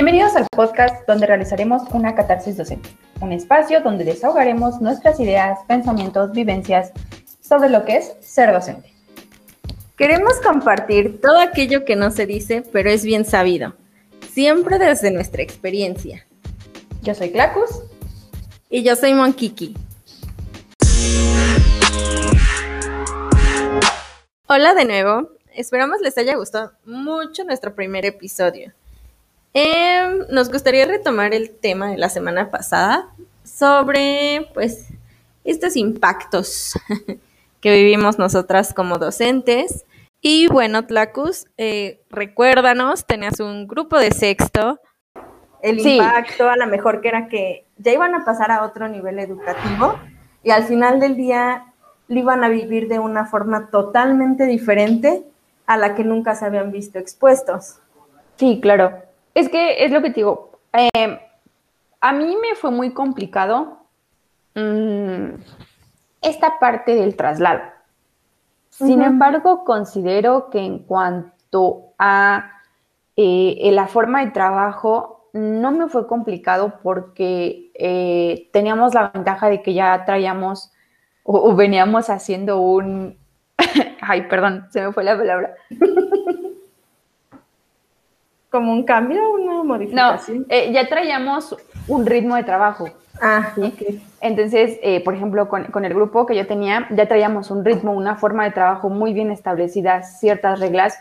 Bienvenidos al podcast donde realizaremos una catarsis docente, un espacio donde desahogaremos nuestras ideas, pensamientos, vivencias sobre lo que es ser docente. Queremos compartir todo aquello que no se dice, pero es bien sabido, siempre desde nuestra experiencia. Yo soy Clacus. Y yo soy Monkiki. Hola de nuevo, esperamos les haya gustado mucho nuestro primer episodio. Em, nos gustaría retomar el tema de la semana pasada sobre, pues, estos impactos que vivimos nosotras como docentes. Y bueno, Tlacus, eh, recuérdanos, tenías un grupo de sexto. El impacto a lo mejor que era que ya iban a pasar a otro nivel educativo y al final del día lo iban a vivir de una forma totalmente diferente a la que nunca se habían visto expuestos. Sí, claro. Es que es lo que te digo. Eh, a mí me fue muy complicado mm, esta parte del traslado. Sin embargo, considero que en cuanto a eh, la forma de trabajo, no me fue complicado porque eh, teníamos la ventaja de que ya traíamos o veníamos haciendo un... Ay, perdón, se me fue la palabra. ¿Como un cambio una modificación? No, eh, ya traíamos un ritmo de trabajo. Ah, ¿sí? Entonces, eh, por ejemplo, con, el grupo que yo tenía, ya traíamos un ritmo, una forma de trabajo muy bien establecidas, ciertas reglas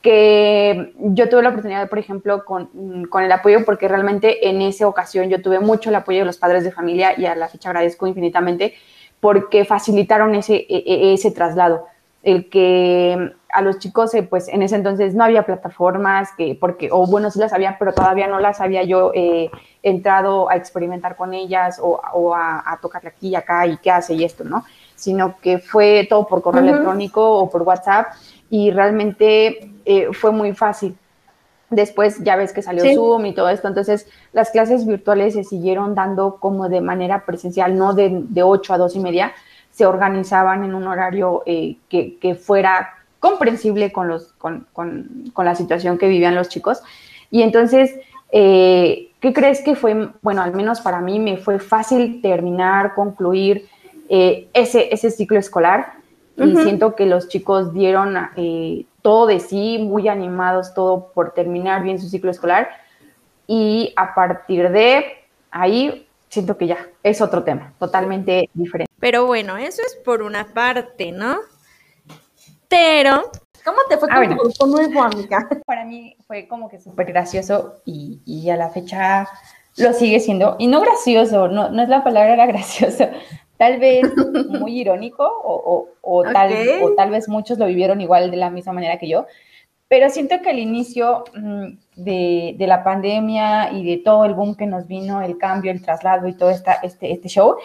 que yo tuve la oportunidad, por ejemplo, con, con, el apoyo, porque realmente en esa ocasión yo tuve mucho el apoyo de los padres de familia y a la fecha agradezco infinitamente porque facilitaron ese, e, e, ese traslado el que a los chicos, eh, pues en ese entonces no había plataformas, que, porque, o bueno, sí las había, pero todavía no las había yo eh, entrado a experimentar con ellas o, a, a, tocarle aquí y acá y qué hace y esto, ¿no? Sino que fue todo por correo electrónico o por WhatsApp y realmente eh, fue muy fácil. Después ya ves que salió Zoom y todo esto, entonces las clases virtuales se siguieron dando como de manera presencial, no de, de 8 a 2 y media, se organizaban en un horario eh, que, fuera comprensible con, los, con, la situación que vivían los chicos. Y entonces, eh, ¿qué crees que fue, bueno, al menos para mí me fue fácil terminar, concluir eh, ese, ese ciclo escolar? Y siento que los chicos dieron todo de sí, muy animados, todo por terminar bien su ciclo escolar. Y a partir de ahí, siento que ya es otro tema, totalmente diferente. Pero bueno, eso es por una parte, ¿no? Pero, ¿cómo te fue ah, con tu nuevo, amiga? Para mí fue como que súper gracioso y, y, a la fecha lo sigue siendo. Y no gracioso, no, no es la palabra era gracioso. Tal vez muy irónico o, o, tal, o tal vez muchos lo vivieron igual de la misma manera que yo. Pero siento que al inicio mm, de, de, la pandemia y de todo el boom que nos vino, el cambio, el traslado y todo esta, este, este show,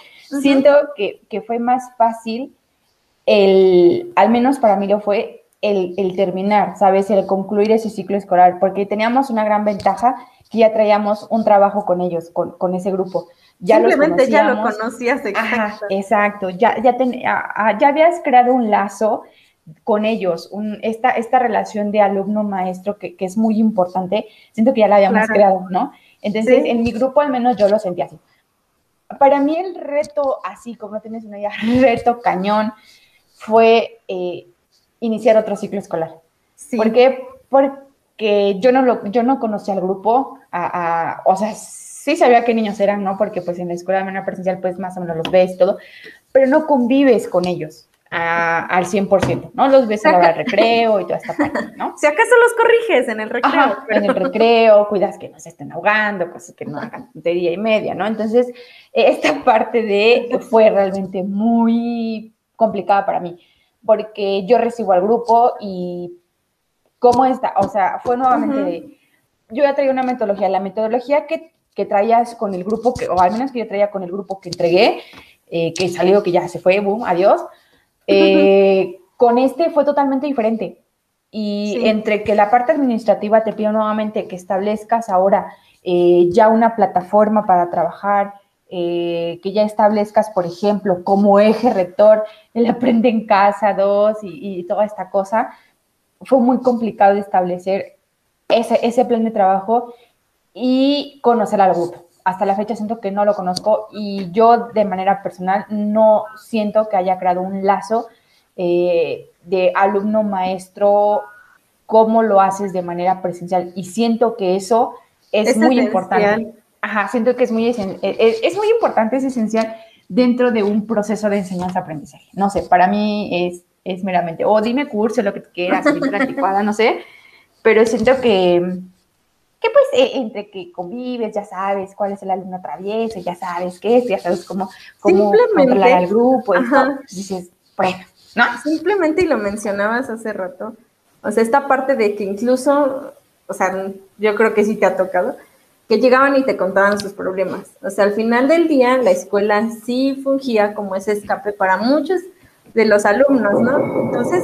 siento que, que, fue más fácil el, al menos para mí lo fue, el, el, terminar, ¿sabes? El concluir ese ciclo escolar, porque teníamos una gran ventaja que ya traíamos un trabajo con ellos, con, con ese grupo. Ya Simplemente ya lo conocías, exacto. exacto, ya, ya, ya habías creado un lazo con ellos, esta, esta relación de alumno-maestro que, es muy importante, siento que ya la habíamos creado, ¿no? Entonces, en mi grupo al menos yo lo sentí así. Para mí el reto, así como tienes una idea, reto cañón, fue eh, iniciar otro ciclo escolar. ¿Por qué? Porque yo no, lo, yo no conocía al grupo, o sea, sí sabía qué niños eran, ¿no? Porque pues en la escuela de manera presencial pues más o menos los ves y todo, pero no convives con ellos al 100%, ¿no? Los ves a la recreo y toda esta parte, ¿no? Si acaso los corriges en el recreo. En el recreo, cuidas que no se estén ahogando, cosas que no hagan de día y media, ¿no? Entonces, esta parte de fue realmente muy complicada para mí, porque yo recibo al grupo y cómo está, o sea, fue nuevamente de, yo ya traía una metodología, la metodología que, que traías con el grupo, que, o al menos que yo traía con el grupo que entregué, eh, que salió, que ya se fue, boom, adiós, eh, con este fue totalmente diferente. Y entre que la parte administrativa te pido nuevamente que establezcas ahora eh, ya una plataforma para trabajar, eh, que ya establezcas, por ejemplo, como eje rector el Aprende en Casa 2 y, toda esta cosa, fue muy complicado establecer ese, ese plan de trabajo y conocer al grupo. Hasta la fecha siento que no lo conozco y yo de manera personal no siento que haya creado un lazo eh, de alumno-maestro como lo haces de manera presencial. Y siento que eso es, muy importante. Ajá, siento que es muy, es, es muy importante, es esencial dentro de un proceso de enseñanza-aprendizaje. No sé, para mí es, es meramente, o dime curso, lo que quieras, anticuada, no sé, pero siento que, que pues e, entre que convives, ya sabes cuál es el alumno travieso, ya sabes qué es, ya sabes cómo, cómo controlar al grupo, y dices, bueno, ¿no? Simplemente, y lo mencionabas hace rato, o sea, esta parte de que incluso, o sea, yo creo que sí te ha tocado, que llegaban y te contaban sus problemas. O sea, al final del día, la escuela sí fungía como ese escape para muchos de los alumnos, ¿no? Entonces,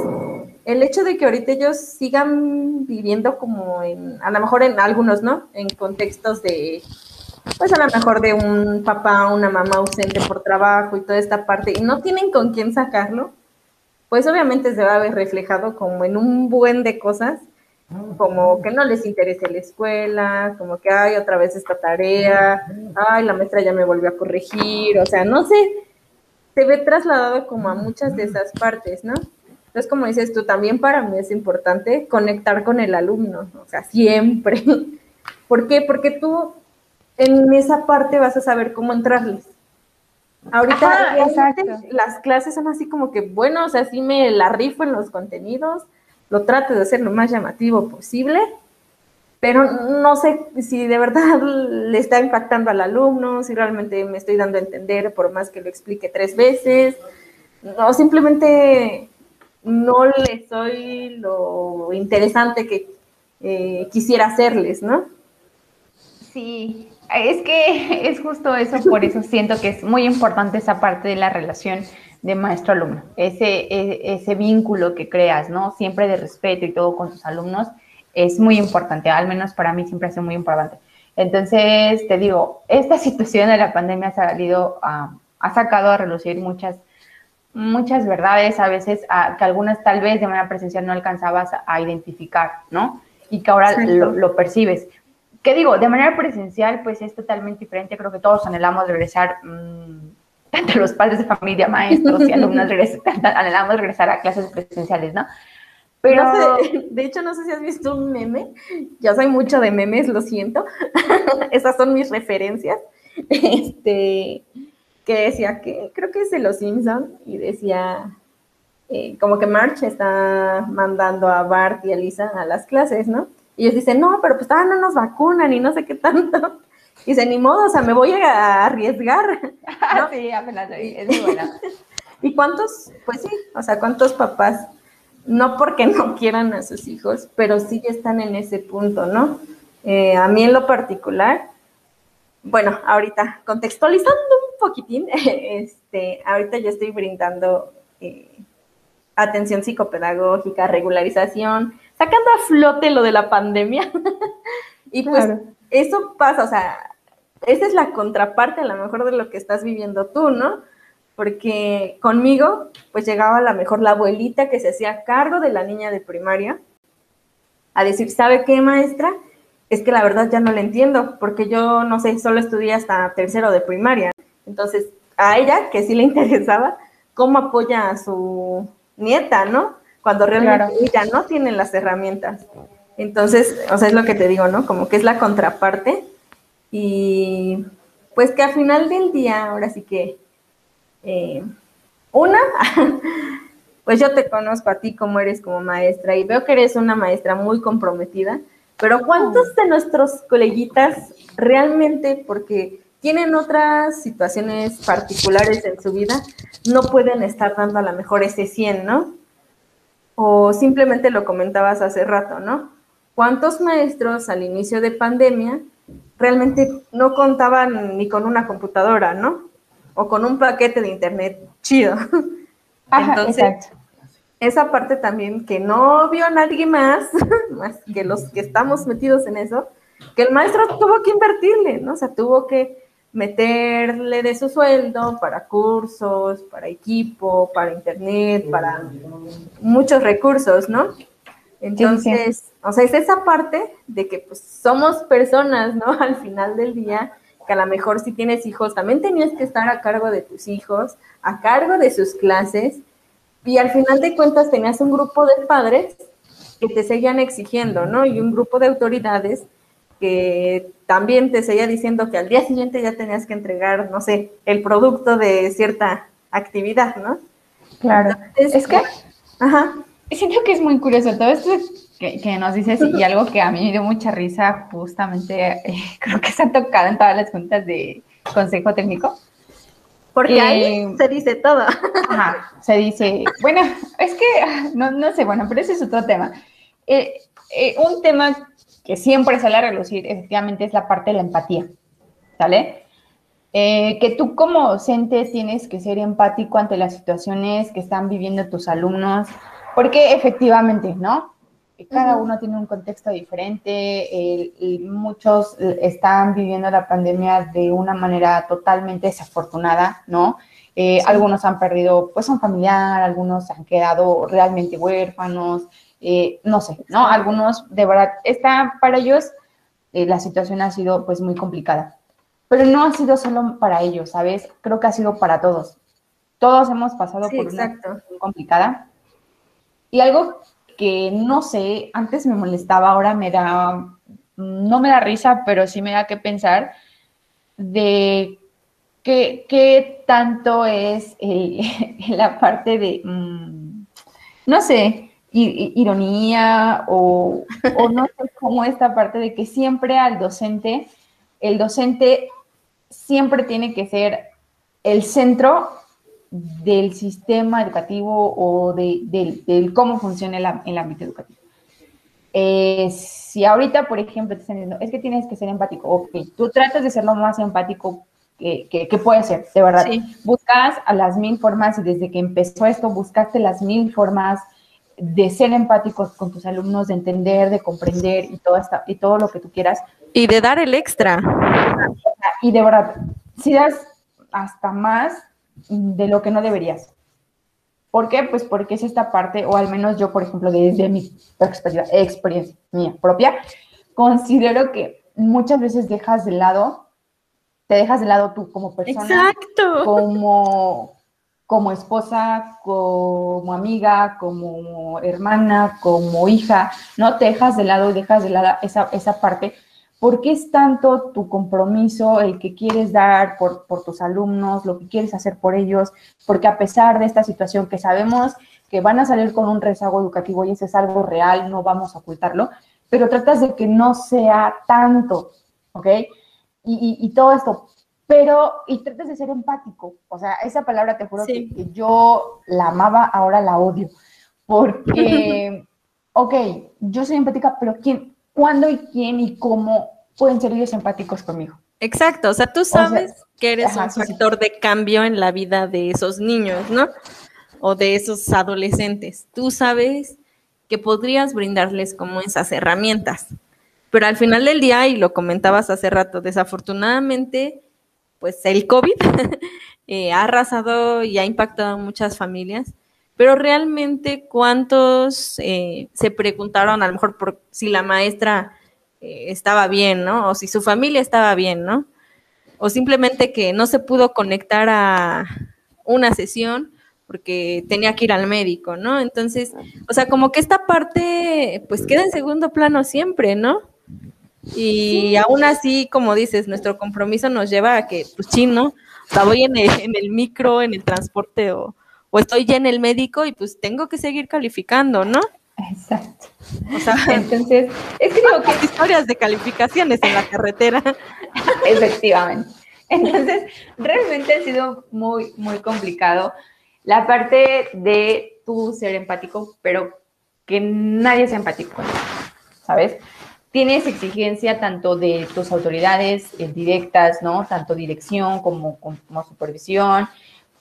el hecho de que ahorita ellos sigan viviendo como en, a lo mejor en algunos, ¿no? En contextos de, pues a lo mejor de un papá, una mamá ausente por trabajo y toda esta parte, y no tienen con quién sacarlo, pues obviamente se va a ver reflejado como en un buen de cosas como que no les interesa la escuela, como que, hay otra vez esta tarea, ay, la maestra ya me volvió a corregir, o sea, no sé, se ve trasladado como a muchas de esas partes, ¿no? Entonces, como dices tú, también para mí es importante conectar con el alumno, o sea, siempre. ¿Por qué? Porque tú en esa parte vas a saber cómo entrarles. Ahorita las clases son así como que, bueno, o sea, sí me la rifo en los contenidos, lo trato de hacer lo más llamativo posible, pero no sé si de verdad le está impactando al alumno, si realmente me estoy dando a entender por más que lo explique tres veces, o simplemente no le soy lo interesante que eh, quisiera hacerles, ¿no? Sí, es que es justo eso, por eso siento que es muy importante esa parte de la relación de maestro-alumno, ese, e, ese vínculo que creas, ¿no? Siempre de respeto y todo con tus alumnos es muy importante, al menos para mí siempre ha sido muy importante. Entonces, te digo, esta situación de la pandemia ha salido, ha sacado a relucir muchas, muchas verdades, a veces que algunas tal vez de manera presencial no alcanzabas a, identificar, ¿no? Y que ahora lo, percibes. ¿Qué digo? De manera presencial, pues es totalmente diferente. Creo que todos anhelamos regresar mmm, tanto los padres de familia, maestros y alumnos anhelamos regresar a clases presenciales, ¿no? Pero, de hecho, no sé si has visto un meme, ya soy mucho de memes, lo siento, esas son mis referencias, este, que decía que, creo que es de Los Simpson, y decía, eh, como que March está mandando a Bart y a Lisa a las clases, ¿no? Y ellos dicen, no, pero pues todavía no nos vacunan y no sé qué tanto. Y dice, ni modo, o sea, me voy a arriesgar. ¿no? sí, apenas es muy buena. ¿Y cuántos, pues sí, o sea, cuántos papás, no porque no quieran a sus hijos, pero sí están en ese punto, ¿no? Eh, a mí en lo particular, bueno, ahorita, contextualizando poquitín, este, ahorita yo estoy brindando eh, atención psicopedagógica, regularización, sacando a flote lo de la pandemia. y pues eso pasa, o sea, esa es la contraparte a lo mejor de lo que estás viviendo tú, ¿no? Porque conmigo, pues llegaba a lo mejor la abuelita que se hacía cargo de la niña de primaria a decir, ¿sabe qué, maestra? Es que la verdad ya no le entiendo, porque yo, no sé, solo estudié hasta tercero de primaria. Entonces, a ella, que sí le interesaba, cómo apoya a su nieta, ¿no? Cuando realmente ella no tiene las herramientas. Entonces, o sea, es lo que te digo, ¿no? Como que es la contraparte y pues que al final del día, ahora sí que, eh, una, pues yo te conozco a ti como eres como maestra y veo que eres una maestra muy comprometida, pero ¿cuántos de nuestros coleguitas realmente, porque tienen otras situaciones particulares en su vida, no pueden estar dando a lo mejor ese 100, ¿no? O simplemente lo comentabas hace rato, ¿no? ¿Cuántos maestros al inicio de pandemia realmente no contaban ni con una computadora, ¿no? O con un paquete de internet chido. Entonces, esa parte también que no vio nadie más, más que los que estamos metidos en eso, que el maestro tuvo que invertirle, ¿no? O sea, tuvo que meterle de su sueldo para cursos, para equipo, para internet, para muchos recursos, ¿no? Entonces, o sea, es esa parte de que pues somos personas, ¿no? Al final del día, que a lo mejor si tienes hijos, también tenías que estar a cargo de tus hijos, a cargo de sus clases, y al final de cuentas tenías un grupo de padres que te seguían exigiendo, ¿no? Y un grupo de autoridades que también te seguía diciendo que al día siguiente ya tenías que entregar, no sé, el producto de cierta actividad, ¿no? Claro. es que, ajá, siento que es muy curioso todo esto que, nos dices y algo que a mí me dio mucha risa, justamente eh, creo que se ha tocado en todas las juntas de consejo técnico. Porque ahí se dice todo. Ajá, se dice, bueno, es que, no, no sé, bueno, pero ese es otro tema. Eh, eh, un tema que siempre sale a relucir, efectivamente, es la parte de la empatía, ¿sale? que tú como docente tienes que ser empático ante las situaciones que están viviendo tus alumnos, porque efectivamente, ¿no? Cada uno tiene un contexto diferente, muchos están viviendo la pandemia de una manera totalmente desafortunada, ¿no? Eh, algunos han perdido pues un familiar, algunos han quedado realmente huérfanos, eh, no sé, ¿no? Algunos de verdad, está para ellos eh, la situación ha sido pues muy complicada, pero no ha sido solo para ellos, ¿sabes? Creo que ha sido para todos. Todos hemos pasado por una situación complicada y algo que no sé, antes me molestaba, ahora me da, no me da risa, pero sí me da que pensar de qué, tanto es la parte de, mm, no sé, ironía o, o no sé cómo esta parte de que siempre al docente, el docente siempre tiene que ser el centro del sistema educativo o de, del cómo funciona el, ámbito educativo. Eh, si ahorita, por ejemplo, te están diciendo, es que tienes que ser empático, ok, tú tratas de ser lo más empático que, que, puede ser, de verdad. Buscas a las mil formas y desde que empezó esto, buscaste las mil formas de ser empáticos con tus alumnos, de entender, de comprender y todo, esta, y todo lo que tú quieras. Y de dar el extra. Y de verdad, si das hasta más, de lo que no deberías. ¿Por qué? Pues porque es esta parte, o al menos yo, por ejemplo, desde mi experiencia, experiencia mía propia, considero que muchas veces dejas de lado, te dejas de lado tú como persona, Exacto. como como esposa, como amiga, como hermana, como hija, no te dejas de lado y dejas de lado esa, esa parte ¿Por qué es tanto tu compromiso, el que quieres dar por, tus alumnos, lo que quieres hacer por ellos? Porque a pesar de esta situación que sabemos que van a salir con un rezago educativo y eso es algo real, no vamos a ocultarlo, pero tratas de que no sea tanto, ¿ok? Y, todo esto, pero, y tratas de ser empático, o sea, esa palabra te juro que, yo la amaba, ahora la odio, porque, ok, yo soy empática, pero ¿quién, cuándo y quién y cómo pueden ser ellos empáticos conmigo. Exacto, o sea, tú sabes que eres un factor de cambio en la vida de esos niños, ¿no? O de esos adolescentes. Tú sabes que podrías brindarles como esas herramientas. Pero al final del día, y lo comentabas hace rato, desafortunadamente, pues el COVID eh, ha arrasado y ha impactado a muchas familias. Pero realmente, ¿cuántos eh, se preguntaron a lo mejor por si la maestra eh, estaba bien, ¿no? O si su familia estaba bien, ¿no? O simplemente que no se pudo conectar a una sesión porque tenía que ir al médico, ¿no? Entonces, o sea, como que esta parte pues queda en segundo plano siempre, ¿no? Y aún así, como dices, nuestro compromiso nos lleva a que, pues chino, o sea, voy en el, en el micro, en el transporte o, o estoy ya en el médico y pues tengo que seguir calificando, ¿no? Exacto. O sea, entonces, es que digo que historias de calificaciones en la carretera. Efectivamente. Entonces, realmente ha sido muy, muy complicado la parte de tú ser empático, pero que nadie sea empático, ¿sabes? Tienes exigencia tanto de tus autoridades eh, directas, ¿no? Tanto dirección como, como supervisión,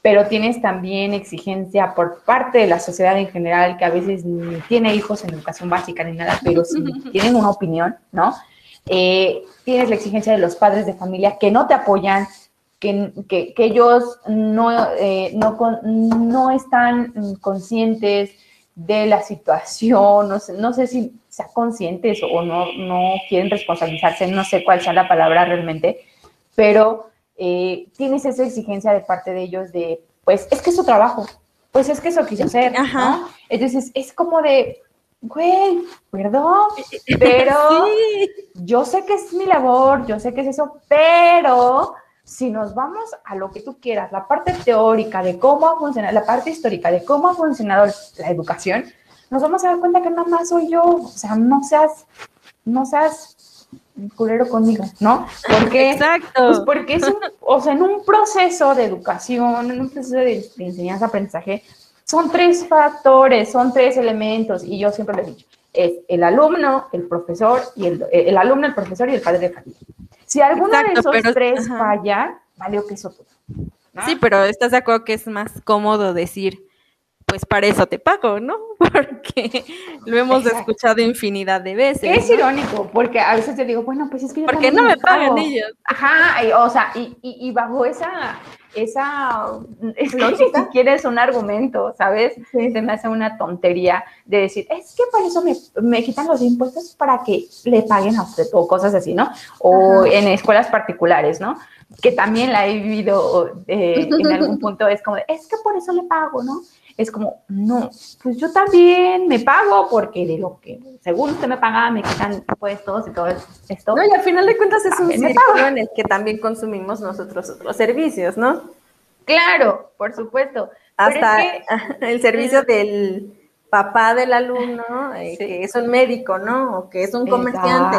pero tienes también exigencia por parte de la sociedad en general, que a veces ni tiene hijos en educación básica ni nada, pero sí tienen una opinión, ¿no? Eh, tienes la exigencia de los padres de familia que no te apoyan, que, que, ellos no, eh, no, no están conscientes de la situación, no sé, no sé si sean conscientes o no, no quieren responsabilizarse, no sé cuál sea la palabra realmente, pero eh, tienes esa exigencia de parte de ellos de, pues es que es su trabajo, pues es que eso quiso hacer, ¿no? Entonces es como de, güey, perdón, pero yo sé que es mi labor, yo sé que es eso, pero si nos vamos a lo que tú quieras, la parte teórica de cómo ha funcionado, la parte histórica de cómo ha funcionado la educación, nos vamos a dar cuenta que nada más soy yo, o sea, no seas, no seas culero conmigo, ¿no? Porque, Exacto. Pues porque es un, o sea, en un proceso de educación, en un proceso de, enseñanza-aprendizaje, son tres factores, son tres elementos, y yo siempre lo he dicho, es el alumno, el profesor, y el, el alumno, el profesor y el padre de familia. Si alguno de esos tres falla, valió que eso todo. Sí, pero estás de acuerdo que es más cómodo decir, pues para eso te pago, ¿no? Porque lo hemos escuchado infinidad de veces. Es irónico, porque a veces te digo, bueno, pues es que yo Porque no me pagan ellos. Ajá, o sea, y, y, bajo esa, esa, es si quieres un argumento, ¿sabes? Se me hace una tontería de decir, es que por eso me, me, quitan los impuestos para que le paguen a usted o cosas así, ¿no? O en escuelas particulares, ¿no? Que también la he vivido eh, en algún punto, es como, es que por eso le pago, ¿no? Es como, no, pues yo también me pago porque de lo que según usted me paga, me quitan impuestos y todo esto. No, y al final de cuentas es un círculo en el que también consumimos nosotros otros servicios, ¿no? Claro, por supuesto. Hasta el servicio del papá del alumno, eh, que es un médico, ¿no? O que es un comerciante.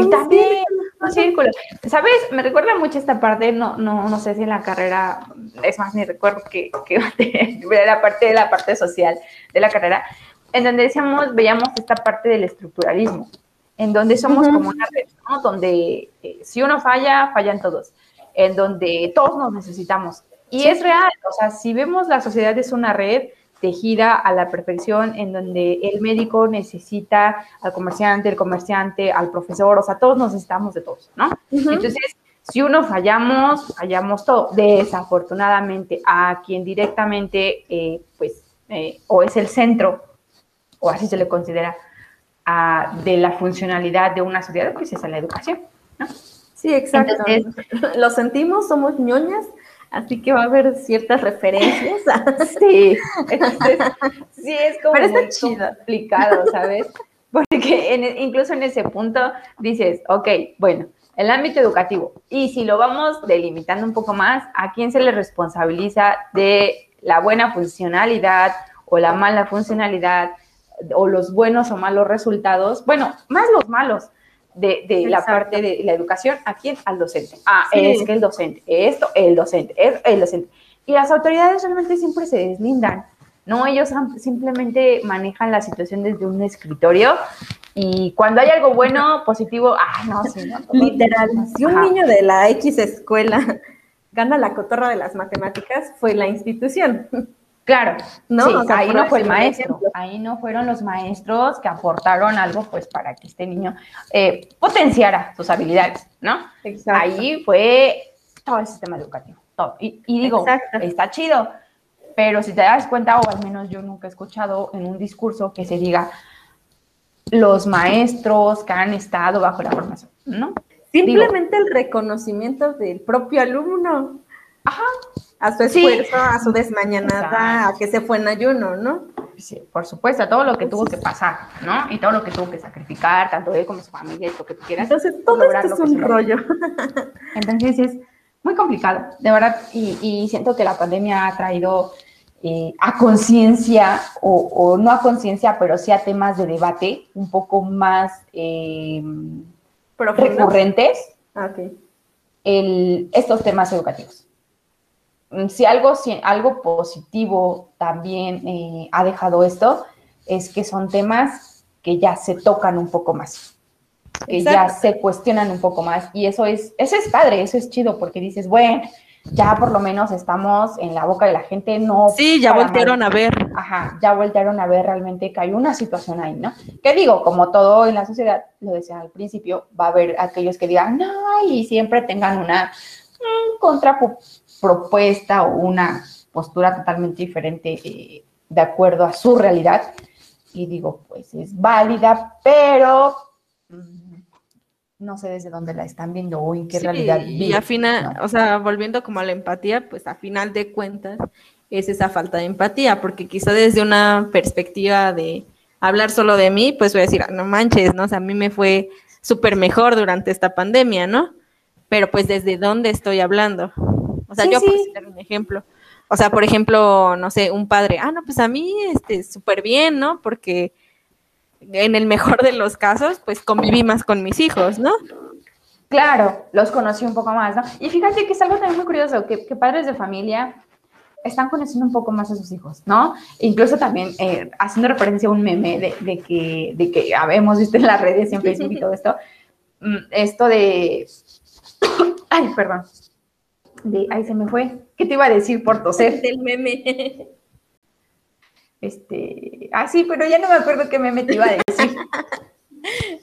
y también un círculo. ¿Sabes? Me recuerda mucho esta parte, no, no, no sé si en la carrera, es más, ni recuerdo que, que la parte de la parte social de la carrera, en donde decíamos, veíamos esta parte del estructuralismo, en donde somos como una red, ¿no? Donde eh, si uno falla, fallan todos, en donde todos nos necesitamos. Y es real, o sea, si vemos la sociedad es una red, tejida a la perfección, en donde el médico necesita al comerciante, el comerciante, al profesor, o sea, todos nos necesitamos de todos, ¿no? Entonces, si uno fallamos, fallamos todo. Desafortunadamente, a quien directamente, eh, pues, eh, o es el centro, o así se le considera, de la funcionalidad de una sociedad, pues es la educación, ¿no? Sí, exacto. Lo sentimos, somos ñoñas, Así que va a haber ciertas referencias. sí, sí, es como muy complicado, ¿sabes? Porque incluso en ese punto dices, ok, bueno, el ámbito educativo. Y si lo vamos delimitando un poco más, ¿a quién se le responsabiliza de la buena funcionalidad o la mala funcionalidad o los buenos o malos resultados? Bueno, más los malos, de, la parte de la educación, ¿a quién? Al docente. Ah, es que el docente, esto, el docente, es el docente. Y las autoridades realmente siempre se deslindan, ¿no? Ellos simplemente manejan la situación desde un escritorio y cuando hay algo bueno, positivo, ah, no, sí, Literal, si un niño de la X escuela gana la cotorra de las matemáticas, fue la institución. Claro, no, ahí no fue el maestro, ahí no fueron los maestros que aportaron algo pues para que este niño eh, potenciara sus habilidades, ¿no? Exacto. Ahí fue todo el sistema educativo, todo. Y, digo, está chido, pero si te das cuenta, o al menos yo nunca he escuchado en un discurso que se diga los maestros que han estado bajo la formación, ¿no? Simplemente el reconocimiento del propio alumno. Ajá, a su esfuerzo, a su desmañanada, a que se fue en ayuno, ¿no? Sí, por supuesto, a todo lo que tuvo que pasar, ¿no? Y todo lo que tuvo que sacrificar, tanto él como su familia y lo que tú quieras. Entonces, todo esto es un rollo. Entonces, es muy complicado, de verdad, y, siento que la pandemia ha traído eh, a conciencia, o, no a conciencia, pero sí a temas de debate un poco más eh, recurrentes, ah, okay. el, estos temas educativos. Mm, si algo, si algo positivo también eh, ha dejado esto, es que son temas que ya se tocan un poco más, que ya se cuestionan un poco más. Y eso es, eso es padre, eso es chido, porque dices, bueno, ya por lo menos estamos en la boca de la gente, no. Sí, ya voltearon a ver. Ajá, ya voltearon a ver realmente que hay una situación ahí, ¿no? Que digo, como todo en la sociedad, lo decía al principio, va a haber aquellos que digan, no, y siempre tengan una mm, propuesta o una postura totalmente diferente eh, de acuerdo a su realidad. Y digo, pues es válida, pero mm, no sé desde dónde la están viendo o en qué realidad. Y a final, o sea, volviendo como a la empatía, pues a final de cuentas es esa falta de empatía, porque quizá desde una perspectiva de hablar solo de mí, pues voy a decir, ah, no manches, ¿no? O sea, a mí me fue súper mejor durante esta pandemia, ¿no? Pero pues desde dónde estoy hablando. O sea, yo puedo citar un ejemplo. O sea, por ejemplo, no sé, un padre, ah, no, pues a mí, este, súper bien, ¿no? Porque en el mejor de los casos, pues conviví más con mis hijos, ¿no? Claro, los conocí un poco más, ¿no? Y fíjate que es algo también muy curioso, que, padres de familia están conociendo un poco más a sus hijos, ¿no? incluso también eh, haciendo referencia a un meme de, que, de que habemos visto en las redes, en Facebook y todo esto, mm, esto de... Ay, perdón. De, ay, se me fue. ¿Qué te iba a decir por toser? Del meme. Este, ah, sí, pero ya no me acuerdo qué meme te iba a decir.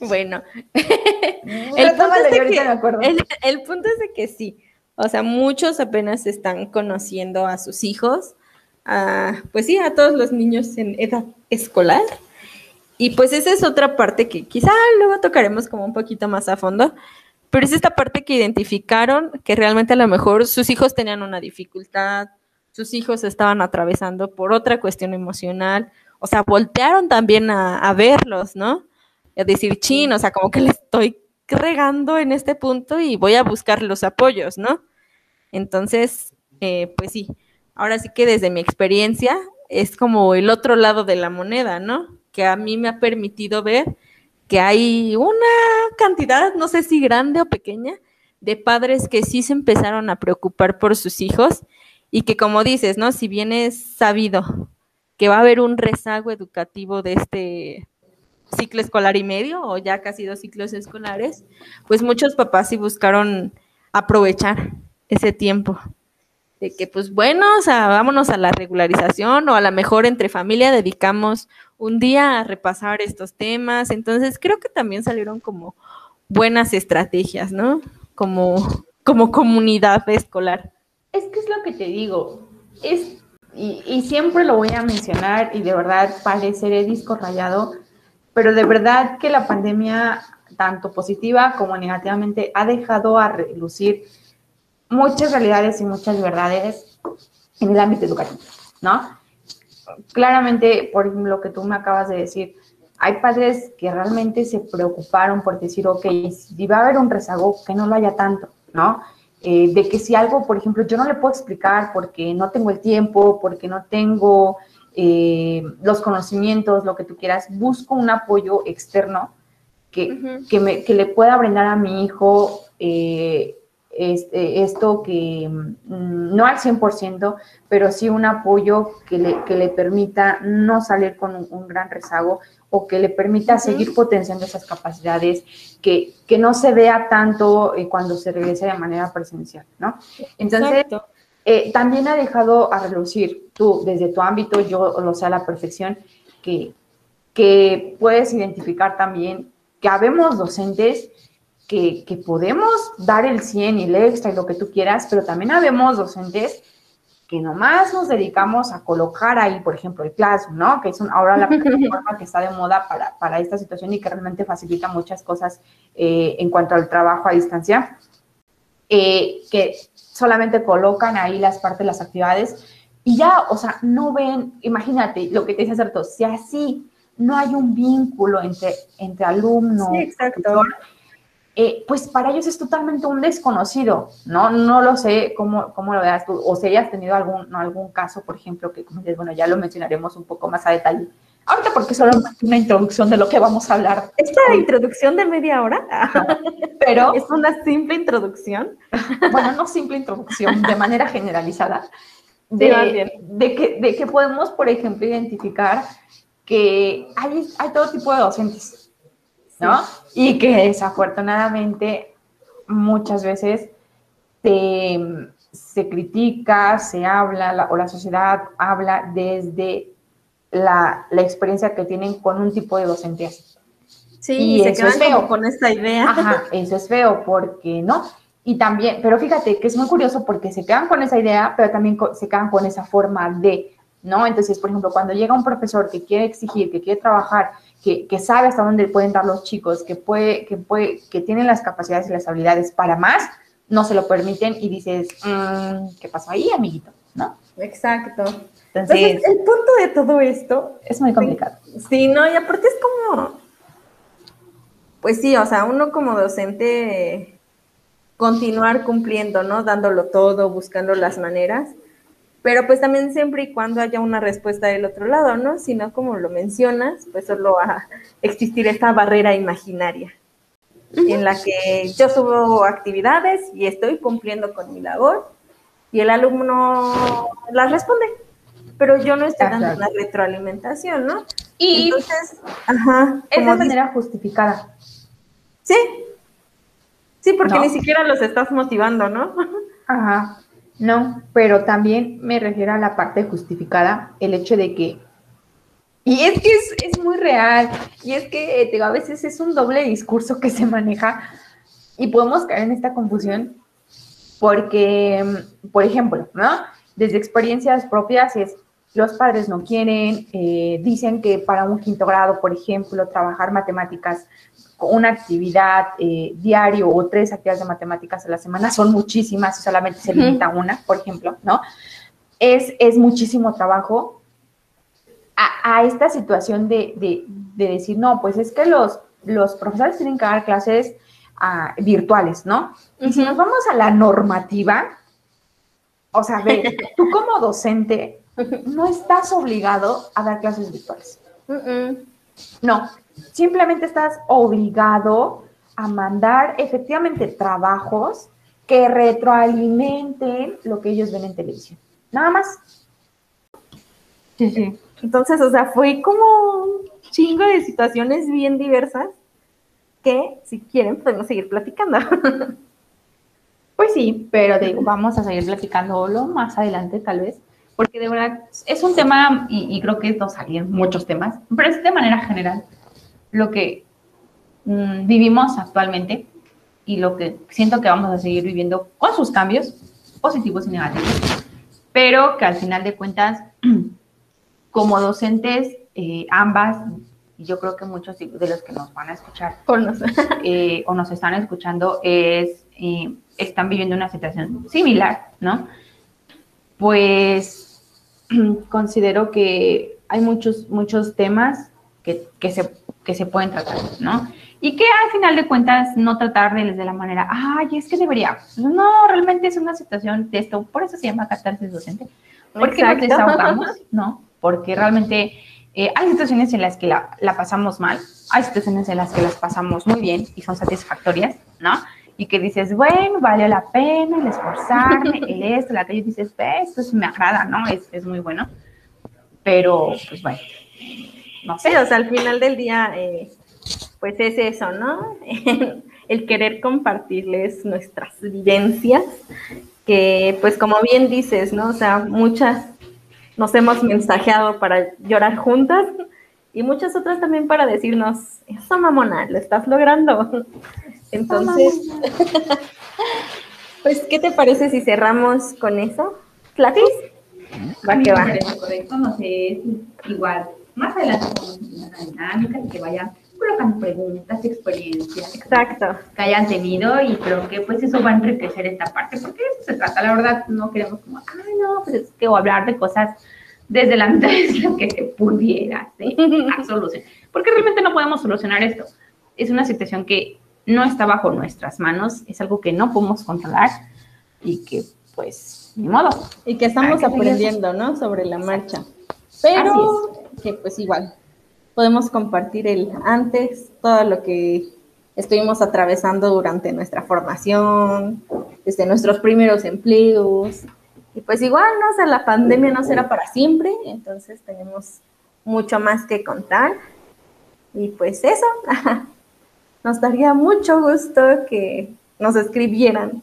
bueno, el, punto es de que, el, punto es de que sí, o sea, muchos apenas están conociendo a sus hijos, a, pues sí, a todos los niños en edad escolar. Y pues esa es otra parte que quizá luego tocaremos como un poquito más a fondo, pero es esta parte que identificaron que realmente a lo mejor sus hijos tenían una dificultad, sus hijos estaban atravesando por otra cuestión emocional, o sea, voltearon también a, verlos, ¿no? A decir, chin, o sea, como que le estoy regando en este punto y voy a buscar los apoyos, ¿no? Entonces, eh, pues sí, ahora sí que desde mi experiencia es como el otro lado de la moneda, ¿no? Que a mí me ha permitido ver que hay una cantidad, no sé si grande o pequeña, de padres que sí se empezaron a preocupar por sus hijos y que como dices, ¿no? Si bien es sabido que va a haber un rezago educativo de este ciclo escolar y medio o ya casi dos ciclos escolares, pues muchos papás sí buscaron aprovechar ese tiempo de que pues bueno, o sea, vámonos a la regularización o a lo mejor entre familia dedicamos un día a repasar estos temas, entonces creo que también salieron como buenas estrategias, ¿no? Como como comunidad escolar. Es que es lo que te digo, es, y, siempre lo voy a mencionar y de verdad pareceré disco rayado, pero de verdad que la pandemia, tanto positiva como negativamente, ha dejado a relucir muchas realidades y muchas verdades en el ámbito educativo, ¿no? Claramente, por lo que tú me acabas de decir, hay padres que realmente se preocuparon por decir, ok, si va a haber un rezago, que no lo haya tanto, ¿no? Eh, de que si algo, por ejemplo, yo no le puedo explicar porque no tengo el tiempo, porque no tengo eh, los conocimientos, lo que tú quieras, busco un apoyo externo que, que, me, que le pueda brindar a mi hijo eh, este, esto que mm, no al 100%, pero sí un apoyo que le, que le permita no salir con un, gran rezago o que le permita seguir potenciando esas capacidades, que, que no se vea tanto eh, cuando se regrese de manera presencial, ¿no? Entonces, eh, también ha dejado a relucir tú, desde tu ámbito, yo lo sé a la perfección, que, que puedes identificar también que habemos docentes que, podemos dar el 100 y el extra y lo que tú quieras, pero también habemos docentes que nomás nos dedicamos a colocar ahí, por ejemplo, el Classroom, ¿no? Que es ahora la plataforma que está de moda para, esta situación y que realmente facilita muchas cosas eh, en cuanto al trabajo a distancia, eh, que solamente colocan ahí las partes, las actividades y ya, o sea, no ven, imagínate lo que te dice Certo, si así no hay un vínculo entre, entre alumno, sí, exacto. Eh, pues para ellos es totalmente un desconocido, ¿no? No lo sé cómo, cómo lo veas tú, o si hayas tenido algún, algún caso, por ejemplo, que como dices, bueno, ya lo mencionaremos un poco más a detalle. Ahorita porque solo una introducción de lo que vamos a hablar. Esta introducción de media hora, pero es una simple introducción. Bueno, no simple introducción, de manera generalizada, de, de, que, de que podemos, por ejemplo, identificar que hay, hay todo tipo de docentes ¿no? Y que desafortunadamente muchas veces se, critica, se habla, o la sociedad habla desde la, experiencia que tienen con un tipo de docencia. Sí, y se eso es feo. con esta idea. Ajá, eso es feo, porque no. Y también, pero fíjate que es muy curioso porque se quedan con esa idea, pero también se quedan con esa forma de ¿no? Entonces, por ejemplo, cuando llega un profesor que quiere exigir, que quiere trabajar, que, que sabe hasta dónde pueden dar los chicos, que, puede, que, puede, que tienen las capacidades y las habilidades para más, no se lo permiten y dices, mm, ¿qué pasó ahí, amiguito? ¿No? Exacto. Entonces, el punto de todo esto es muy complicado. Sí, no, y aparte es como, pues sí, o sea, uno como docente continuar cumpliendo, ¿no? Dándolo todo, buscando las maneras, pero pues también siempre y cuando haya una respuesta del otro lado, ¿no? Si no, como lo mencionas, pues solo va a existir esta barrera imaginaria en la que yo subo actividades y estoy cumpliendo con mi labor y el alumno las responde pero yo no estoy dando una retroalimentación, ¿no? Y entonces, ajá, es de manera justificada. Sí. Sí, porque ni siquiera los estás motivando, ¿no? Ajá. No, pero también me refiero a la parte justificada, el hecho de que y es que es, muy real. Y es que digo, a veces es un doble discurso que se maneja y podemos caer en esta confusión porque, por ejemplo, ¿no? Desde experiencias propias es, los padres no quieren, eh, dicen que para un quinto grado, por ejemplo, trabajar matemáticas una actividad eh, diario o tres actividades de matemáticas a la semana son muchísimas y solamente se limita una, por ejemplo, ¿no? Es, es muchísimo trabajo a, esta situación de, decir, no, pues es que los, los profesores tienen que dar clases ah, virtuales, ¿no? Y si nos vamos a la normativa, o sea, ve, tú como docente no estás obligado a dar clases virtuales. No, simplemente estás obligado a mandar efectivamente trabajos que retroalimenten lo que ellos ven en televisión. Nada más. Sí, sí. Entonces, o sea, fue como un chingo de situaciones bien diversas que, si quieren, podemos seguir platicando. Pues sí, pero digo, vamos a seguir platicándolo más adelante, tal vez porque de verdad es un tema, y, creo que esto salían muchos temas, pero es de manera general lo que mm, vivimos actualmente y lo que siento que vamos a seguir viviendo con sus cambios positivos y negativos, pero que al final de cuentas, como docentes, eh, ambas, y yo creo que muchos de los que nos van a escuchar eh, o nos están escuchando es, eh, están viviendo una situación similar, ¿no? Pues considero que hay muchos, muchos temas que, se, que se pueden tratar, ¿no? Y que al final de cuentas no tratar de la manera, ay, es que debería. No, realmente es una situación de esto, por eso se llama catarsis docente. Porque nos desahogamos, ¿no? Porque realmente eh, hay situaciones en las que la, la, pasamos mal, hay situaciones en las que las pasamos muy bien y son satisfactorias, ¿no? y que dices, bueno, vale la pena el esforzarme, el esto, la que dices, esto me agrada, ¿no? Es, es, muy bueno. Pero, pues bueno, no sé. o sea, al final del día, eh, pues es eso, ¿no? el querer compartirles nuestras vivencias, que pues como bien dices, ¿no? O sea, muchas nos hemos mensajeado para llorar juntas y muchas otras también para decirnos, eso mamona, lo estás logrando. Entonces, pues, ¿qué te parece si cerramos con eso? ¿Flatis? Va que va. Correcto, no sé, igual. Más adelante vamos a una dinámica y que vayan colocando preguntas, experiencias. Exacto. Que hayan tenido y creo que pues eso va a enriquecer esta parte, porque eso se trata. La verdad, no queremos como, ay, no, pues es que o hablar de cosas desde la mitad de lo que se pudiera ¿sí? solucionar. Porque realmente no podemos solucionar esto. Es una situación que no está bajo nuestras manos, es algo que no podemos controlar y que pues ni modo. Y que estamos aprendiendo, ¿no? Sobre la marcha. Pero que pues igual podemos compartir el antes, todo lo que estuvimos atravesando durante nuestra formación, desde nuestros primeros empleos. Y pues igual, ¿no? O la pandemia no será para siempre, entonces tenemos mucho más que contar. Y pues eso, Nos daría mucho gusto que nos escribieran,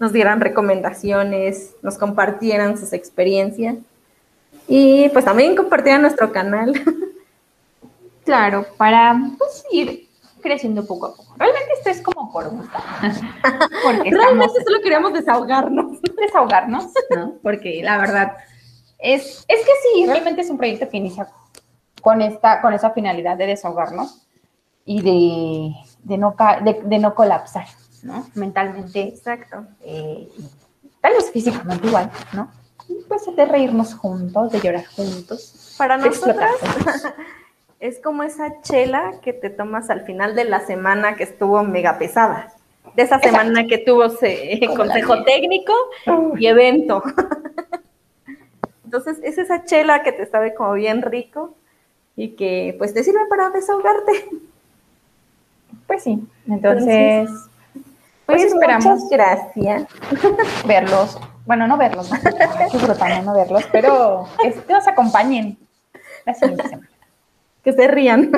nos dieran recomendaciones, nos compartieran sus experiencias y pues también compartieran nuestro canal. Claro, para pues, ir creciendo poco a poco. Realmente esto es como por gusto. Realmente solo queríamos desahogarnos. Desahogarnos, ¿no? Porque la verdad es, es que sí, realmente es un proyecto que inicia con, esta, con esa finalidad de desahogarnos y de, de, no, de, de no colapsar, ¿no? Mentalmente. Exacto. Eh, tal vez físicamente igual, ¿no? Pues de reírnos juntos, de llorar juntos. Para nosotras es como esa chela que te tomas al final de la semana que estuvo mega pesada. De esa semana que tuvo consejo técnico y evento. Entonces, es esa chela que te sabe como bien rico y que pues te sirve para desahogarte. Pues sí, entonces, pues, pues esperamos. gracias. Verlos, bueno, no verlos, no, disfrutando no verlos, pero que nos acompañen la siguiente semana. Que se rían.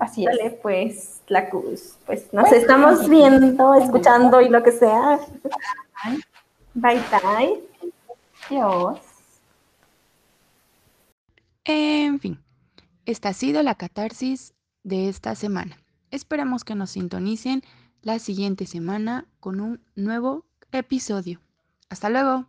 Así es. Vale, pues, la cruz. Pues nos estamos viendo, escuchando y lo que sea. Bye bye. Adiós. En fin, esta ha sido la catarsis de esta semana. Esperamos que nos sintonicen la siguiente semana con un nuevo episodio. Hasta luego.